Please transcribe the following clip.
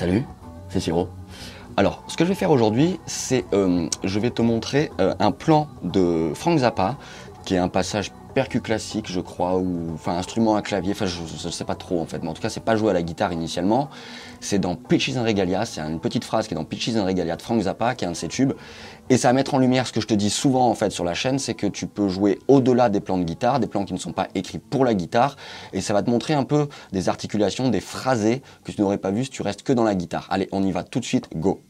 Salut, c'est Siro. Alors, ce que je vais faire aujourd'hui, c'est euh, je vais te montrer euh, un plan de Frank Zappa, qui est un passage percu classique, je crois, ou enfin instrument à clavier, enfin je ne sais pas trop en fait, mais en tout cas c'est pas joué à la guitare initialement. C'est dans Pitches and Regalia, c'est une petite phrase qui est dans Pitches and Regalia de Frank Zappa, qui est un de ses tubes, et ça va mettre en lumière ce que je te dis souvent en fait sur la chaîne, c'est que tu peux jouer au-delà des plans de guitare, des plans qui ne sont pas écrits pour la guitare, et ça va te montrer un peu des articulations, des phrasés que tu n'aurais pas vu si tu restes que dans la guitare. Allez, on y va tout de suite, go.